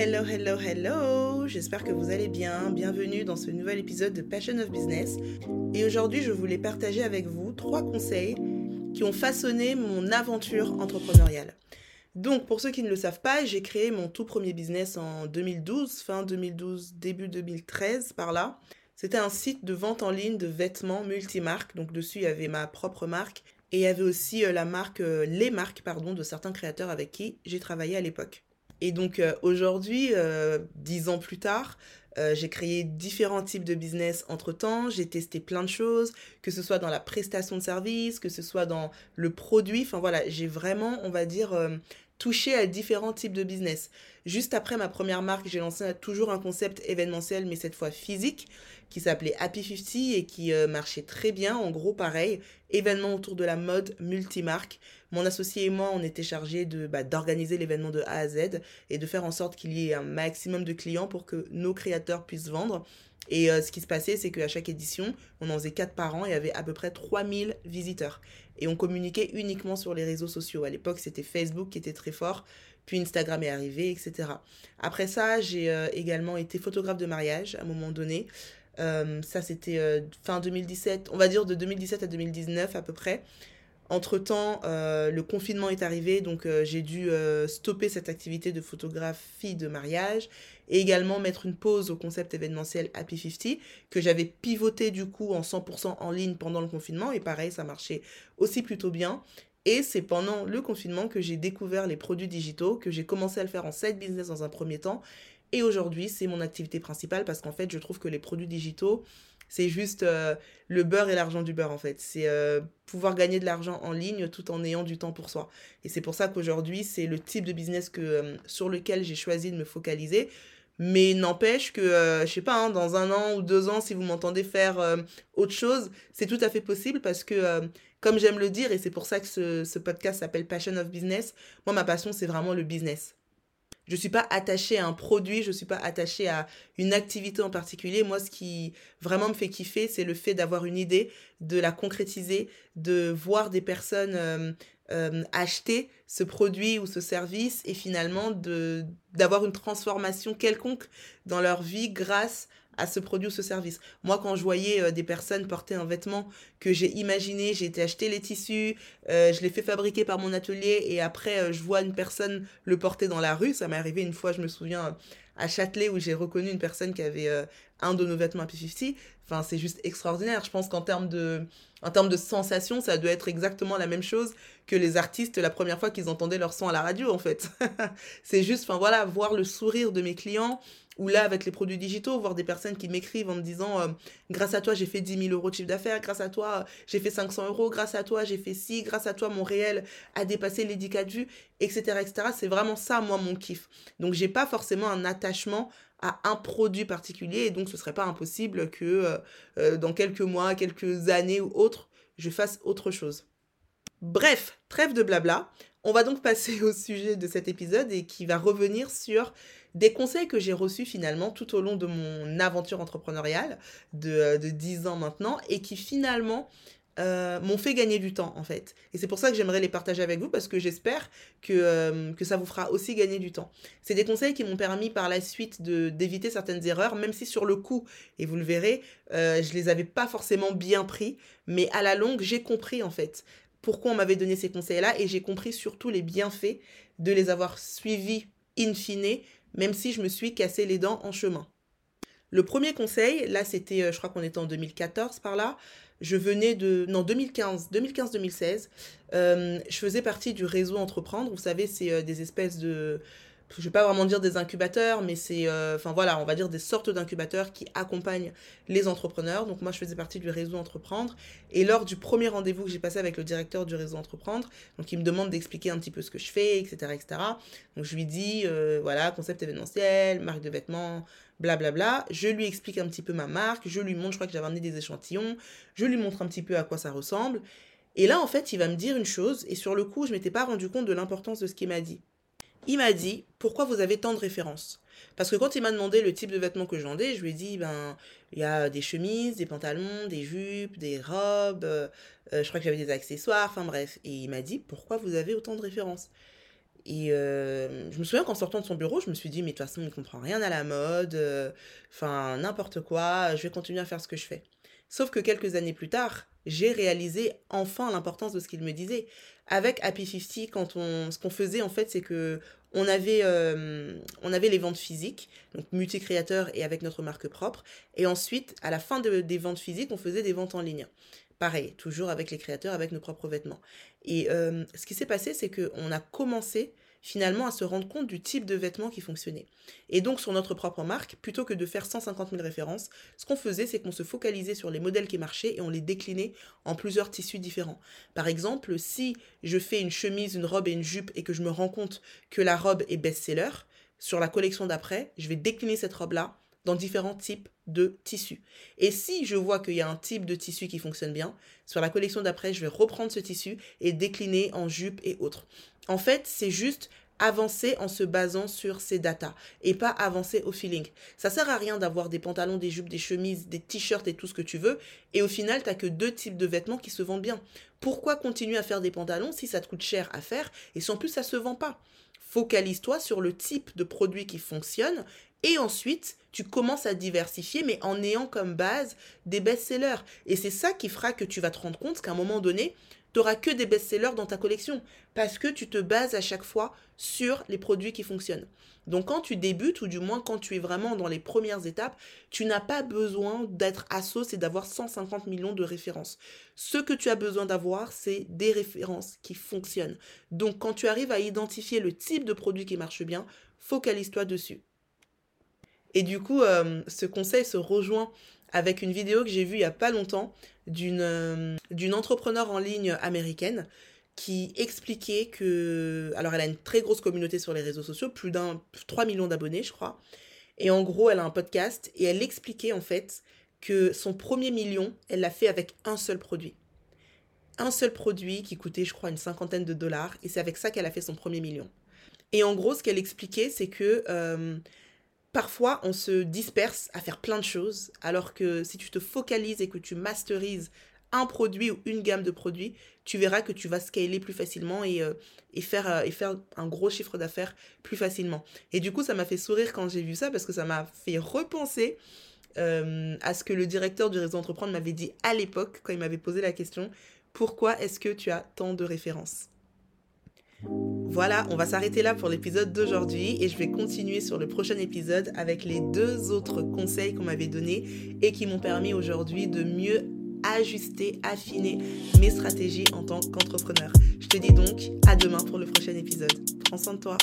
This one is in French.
Hello, hello, hello J'espère que vous allez bien. Bienvenue dans ce nouvel épisode de Passion of Business. Et aujourd'hui, je voulais partager avec vous trois conseils qui ont façonné mon aventure entrepreneuriale. Donc, pour ceux qui ne le savent pas, j'ai créé mon tout premier business en 2012, fin 2012, début 2013, par là. C'était un site de vente en ligne de vêtements multimarques. Donc, dessus, il y avait ma propre marque et il y avait aussi euh, la marque, euh, les marques, pardon, de certains créateurs avec qui j'ai travaillé à l'époque. Et donc euh, aujourd'hui, dix ans plus tard, j'ai créé différents types de business entre temps. J'ai testé plein de choses, que ce soit dans la prestation de service, que ce soit dans le produit. Enfin voilà, j'ai vraiment, on va dire, touché à différents types de business. Juste après ma première marque, j'ai lancé toujours un concept événementiel, mais cette fois physique, qui s'appelait Happy 50 et qui euh, marchait très bien. En gros, pareil, événement autour de la mode multimarque. Mon associé et moi, on était chargés de bah, d'organiser l'événement de A à Z et de faire en sorte qu'il y ait un maximum de clients pour que nos créateurs puissent vendre. Et euh, ce qui se passait, c'est qu'à chaque édition, on en faisait 4 par an et il y avait à peu près 3000 visiteurs. Et on communiquait uniquement sur les réseaux sociaux. À l'époque, c'était Facebook qui était très fort, puis Instagram est arrivé, etc. Après ça, j'ai euh, également été photographe de mariage à un moment donné. Euh, ça, c'était fin 2017, on va dire de 2017 à 2019 à peu près. Entre-temps, euh, le confinement est arrivé, donc euh, j'ai dû euh, stopper cette activité de photographie de mariage et également mettre une pause au concept événementiel Happy 50 que j'avais pivoté du coup en 100% en ligne pendant le confinement et pareil, ça marchait aussi plutôt bien. Et c'est pendant le confinement que j'ai découvert les produits digitaux, que j'ai commencé à le faire en side business dans un premier temps. Et aujourd'hui, c'est mon activité principale parce qu'en fait, je trouve que les produits digitaux, c'est juste euh, le beurre et l'argent du beurre en fait. C'est euh, pouvoir gagner de l'argent en ligne tout en ayant du temps pour soi. Et c'est pour ça qu'aujourd'hui, c'est le type de business euh, sur lequel j'ai choisi de me focaliser. Mais n'empêche que, je sais pas, hein, dans un an ou deux ans, si vous m'entendez faire autre chose, c'est tout à fait possible parce que, comme j'aime le dire, et c'est pour ça que ce, ce podcast s'appelle Passion of Business, moi, ma passion, c'est vraiment le business. Je suis pas attachée à un produit, je suis pas attachée à une activité en particulier. Moi, ce qui vraiment me fait kiffer, c'est le fait d'avoir une idée, de la concrétiser, de voir des personnes euh, euh, acheter ce produit ou ce service et finalement d'avoir une transformation quelconque dans leur vie grâce à ce produit ou ce service. Moi, quand je voyais euh, des personnes porter un vêtement que j'ai imaginé, j'ai été acheter les tissus, euh, je l'ai fait fabriquer par mon atelier et après euh, je vois une personne le porter dans la rue. Ça m'est arrivé une fois, je me souviens, à Châtelet où j'ai reconnu une personne qui avait un de nos vêtements à P50. Enfin, c'est juste extraordinaire. Je pense qu'en termes de, en termes de sensation, ça doit être exactement la même chose que les artistes la première fois qu'ils entendaient leur son à la radio, en fait. c'est juste, enfin voilà, voir le sourire de mes clients, ou là, avec les produits digitaux, voir des personnes qui m'écrivent en me disant euh, Grâce à toi, j'ai fait 10 000 euros de chiffre d'affaires, grâce à toi, j'ai fait 500 euros, grâce à toi, j'ai fait ci, grâce à toi, mon réel a dépassé les 10 de vues, etc. etc. C'est vraiment ça, moi, mon kiff. Donc, j'ai pas forcément un attachement à un produit particulier et donc ce serait pas impossible que euh, euh, dans quelques mois, quelques années ou autres, je fasse autre chose. Bref, trêve de blabla. On va donc passer au sujet de cet épisode et qui va revenir sur des conseils que j'ai reçus finalement tout au long de mon aventure entrepreneuriale de, euh, de 10 ans maintenant et qui finalement euh, m'ont fait gagner du temps en fait. Et c'est pour ça que j'aimerais les partager avec vous parce que j'espère que, euh, ça vous fera aussi gagner du temps. C'est des conseils qui m'ont permis par la suite d'éviter certaines erreurs, même si sur le coup, et vous le verrez, euh, je les avais pas forcément bien pris, mais à la longue, j'ai compris en fait pourquoi on m'avait donné ces conseils-là et j'ai compris surtout les bienfaits de les avoir suivis in fine, même si je me suis cassé les dents en chemin. Le premier conseil, là c'était, je crois qu'on était en 2014 par là, je venais de... Non, 2015, 2015-2016, euh, je faisais partie du réseau Entreprendre. Vous savez, c'est euh, des espèces de... Je vais pas vraiment dire des incubateurs, mais c'est... Euh, enfin voilà, on va dire des sortes d'incubateurs qui accompagnent les entrepreneurs. Donc moi, je faisais partie du réseau Entreprendre. Et lors du premier rendez-vous que j'ai passé avec le directeur du réseau Entreprendre, donc il me demande d'expliquer un petit peu ce que je fais, etc. etc. Donc je lui dis, voilà, concept événementiel, marque de vêtements, blablabla. Je lui explique un petit peu ma marque, je lui montre, je crois que j'avais amené des échantillons, je lui montre un petit peu à quoi ça ressemble. Et là, en fait, il va me dire une chose, et sur le coup, je m'étais pas rendu compte de l'importance de ce qu'il m'a dit. Il m'a dit, pourquoi vous avez tant de références? Parce que quand il m'a demandé le type de vêtements que je vendais, je lui ai dit, ben, il y a des chemises, des pantalons, des jupes, des robes, euh, je crois que j'avais des accessoires, enfin bref. Et il m'a dit, pourquoi vous avez autant de références? Et euh, je me souviens qu'en sortant de son bureau, je me suis dit, mais de toute façon, il ne comprend rien à la mode, euh, enfin, n'importe quoi, je vais continuer à faire ce que je fais. Sauf que quelques années plus tard, j'ai réalisé enfin l'importance de ce qu'il me disait. Avec Happy 50, quand on, ce qu'on faisait en fait, c'est que on avait, euh, on avait les ventes physiques, donc multi-créateurs et avec notre marque propre. Et ensuite, à la fin des ventes physiques, on faisait des ventes en ligne. Pareil, toujours avec les créateurs, avec nos propres vêtements. Et euh, ce qui s'est passé, c'est qu'on a commencé finalement à se rendre compte du type de vêtements qui fonctionnait. Et donc sur notre propre marque, plutôt que de faire 150 000 références, ce qu'on faisait, c'est qu'on se focalisait sur les modèles qui marchaient et on les déclinait en plusieurs tissus différents. Par exemple, si je fais une chemise, une robe et une jupe et que je me rends compte que la robe est best-seller, sur la collection d'après, je vais décliner cette robe-là dans différents types de tissus. Et si je vois qu'il y a un type de tissu qui fonctionne bien, sur la collection d'après, je vais reprendre ce tissu et décliner en jupe et autres. En fait, c'est juste avancer en se basant sur ces datas et pas avancer au feeling. Ça sert à rien d'avoir des pantalons, des jupes, des chemises, des t-shirts et tout ce que tu veux et au final, tu que deux types de vêtements qui se vendent bien. Pourquoi continuer à faire des pantalons si ça te coûte cher à faire et en plus ça se vend pas? Focalise-toi sur le type de produit qui fonctionne et ensuite, tu commences à diversifier, mais en ayant comme base des best-sellers. Et c'est ça qui fera que tu vas te rendre compte qu'à un moment donné, n'auras que des best-sellers dans ta collection. Parce que tu te bases à chaque fois sur les produits qui fonctionnent. Donc quand tu débutes, ou du moins quand tu es vraiment dans les premières étapes, tu n'as pas besoin d'être à sauce et d'avoir 150 millions de références. Ce que tu as besoin d'avoir, c'est des références qui fonctionnent. Donc quand tu arrives à identifier le type de produit qui marche bien, focalise-toi dessus. Et du coup, euh, ce conseil se rejoint avec une vidéo que j'ai vue il n'y a pas longtemps d'une euh, d'une entrepreneur en ligne américaine qui expliquait que... Alors elle a une très grosse communauté sur les réseaux sociaux, plus d'un 3 millions d'abonnés je crois. Et en gros, elle a un podcast et elle expliquait en fait que son premier million, elle l'a fait avec un seul produit. Un seul produit qui coûtait, je crois, une cinquantaine de dollars. Et c'est avec ça qu'elle a fait son premier million. Et en gros, ce qu'elle expliquait, c'est que euh, parfois on se disperse à faire plein de choses, alors que si tu te focalises et que tu masterises un produit ou une gamme de produits, tu verras que tu vas scaler plus facilement et, euh, faire, euh, faire un gros chiffre d'affaires plus facilement. Et du coup, ça m'a fait sourire quand j'ai vu ça parce que ça m'a fait repenser euh, à ce que le directeur du réseau Entreprendre m'avait dit à l'époque quand il m'avait posé la question, pourquoi est-ce que tu as tant de références? Voilà, on va s'arrêter là pour l'épisode d'aujourd'hui et je vais continuer sur le prochain épisode avec les deux autres conseils qu'on m'avait donnés et qui m'ont permis aujourd'hui de mieux ajuster, affiner mes stratégies en tant qu'entrepreneur. Je te dis donc à demain pour le prochain épisode. Prends soin de toi.